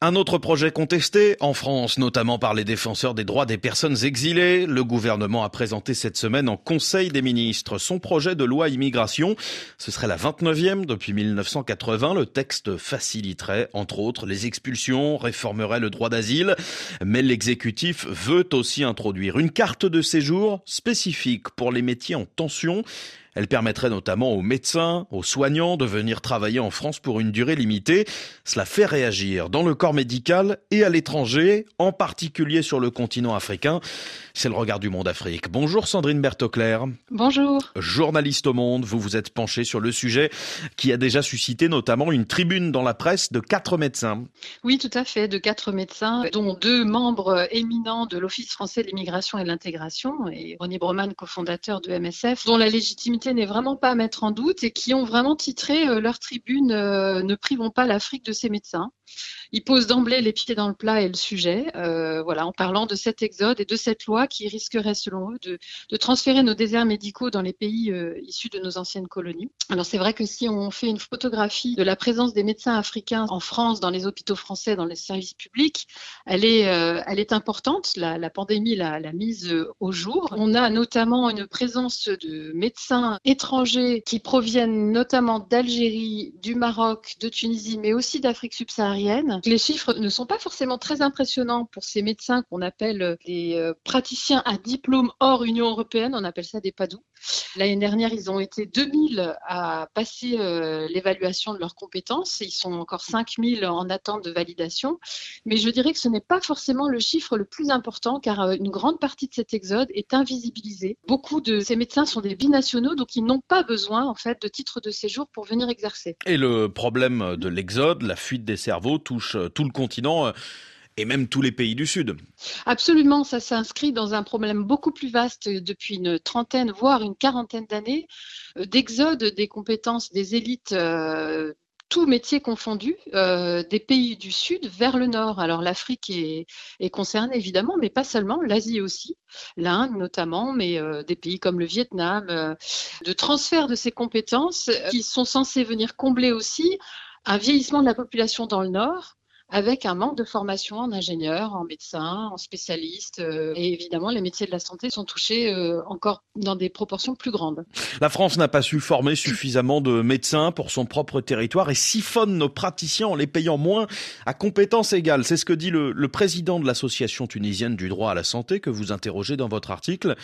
Un autre projet contesté en France, notamment par les défenseurs des droits des personnes exilées. Le gouvernement a présenté cette semaine en Conseil des ministres son projet de loi immigration. Ce serait la 29e depuis 1980. Le texte faciliterait, entre autres, les expulsions, réformerait le droit d'asile. Mais l'exécutif veut aussi introduire une carte de séjour spécifique pour les métiers en tension. Elle permettrait notamment aux médecins, aux soignants de venir travailler en France pour une durée limitée. Cela fait réagir dans le corps médical et à l'étranger, en particulier sur le continent africain. C'est le regard du monde Afrique. Bonjour Sandrine Bertoclair. Bonjour. Journaliste au monde, vous vous êtes penchée sur le sujet qui a déjà suscité notamment une tribune dans la presse de quatre médecins. Oui, tout à fait, de quatre médecins, dont deux membres éminents de l'Office français de l'immigration et de l'intégration, et René Broman, cofondateur de MSF, dont la légitimité n'est vraiment pas à mettre en doute et qui ont vraiment titré euh, leur tribune euh, Ne privons pas l'Afrique de ses médecins. Il pose d'emblée les pieds dans le plat et le sujet, euh, voilà, en parlant de cet exode et de cette loi qui risquerait, selon eux, de, transférer nos déserts médicaux dans les pays euh, issus de nos anciennes colonies. Alors c'est vrai que si on fait une photographie de la présence des médecins africains en France, dans les hôpitaux français, dans les services publics, elle est, euh, importante. La pandémie l'a mise au jour. On a notamment une présence de médecins étrangers qui proviennent notamment d'Algérie, du Maroc, de Tunisie, mais aussi d'Afrique subsaharienne les chiffres ne sont pas forcément très impressionnants pour ces médecins qu'on appelle des euh, praticiens à diplôme hors Union européenne, on appelle ça des PADOU. L'année dernière, ils ont été 2000 à passer euh, l'évaluation de leurs compétences. Ils sont encore 5000 en attente de validation. Mais je dirais que ce n'est pas forcément le chiffre le plus important car euh, une grande partie de cet exode est invisibilisée. Beaucoup de ces médecins sont des binationaux, donc ils n'ont pas besoin en fait de titre de séjour pour venir exercer. Et le problème de l'exode, la fuite des cerveaux touche euh, tout le continent et même tous les pays du Sud. Absolument, ça s'inscrit dans un problème beaucoup plus vaste depuis une trentaine, voire une quarantaine d'années, euh, d'exode des compétences des élites. tous métiers confondus, des pays du Sud vers le Nord. Alors l'Afrique est, est, concernée évidemment, mais pas seulement, l'Asie aussi, l'Inde notamment, mais des pays comme le Vietnam, de transfert de ces compétences qui sont censées venir combler aussi un vieillissement de la population dans le Nord avec un manque de formation en ingénieurs, en médecins, en spécialistes. Euh, et évidemment, les métiers de la santé sont touchés euh, encore dans des proportions plus grandes. La France n'a pas su former suffisamment de médecins pour son propre territoire et siphonne nos praticiens en les payant moins à compétences égales. C'est ce que dit le, le président de l'association tunisienne du droit à la santé que vous interrogez dans votre article.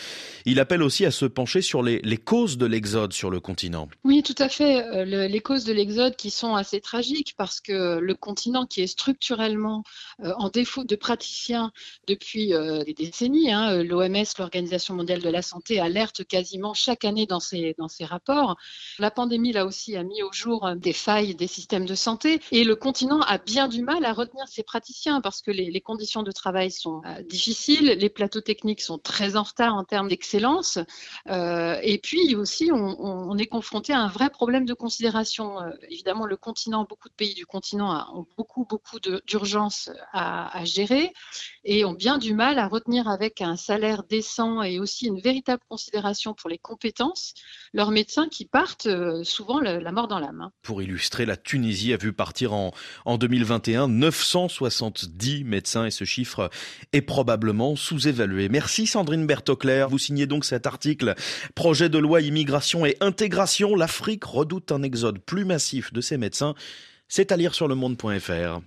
Il appelle aussi à se pencher sur les, les causes de l'exode sur le continent. Oui, tout à fait. Euh, le, les causes de l'exode qui sont assez tragiques parce que le continent qui est structuré structurellement euh, en défaut de praticiens depuis euh, des décennies. Hein. L'OMS, l'Organisation mondiale de la santé, alerte quasiment chaque année dans ses, dans ses rapports. La pandémie, là aussi, a mis au jour des failles des systèmes de santé et le continent a bien du mal à retenir ses praticiens parce que les, les conditions de travail sont euh, difficiles, les plateaux techniques sont très en retard en termes d'excellence euh, et puis aussi on, est confronté à un vrai problème de considération. Euh, évidemment, le continent, beaucoup de pays du continent ont beaucoup, beaucoup d'urgence à, gérer et ont bien du mal à retenir avec un salaire décent et aussi une véritable considération pour les compétences leurs médecins qui partent euh, souvent la mort dans l'âme. Hein. Pour illustrer, la Tunisie a vu partir en, en 2021 970 médecins et ce chiffre est probablement sous-évalué. Merci Sandrine Bertoclair. Vous signez donc cet article Projet de loi immigration et intégration. L'Afrique redoute un exode plus massif de ses médecins. C'est à lire sur le monde.fr.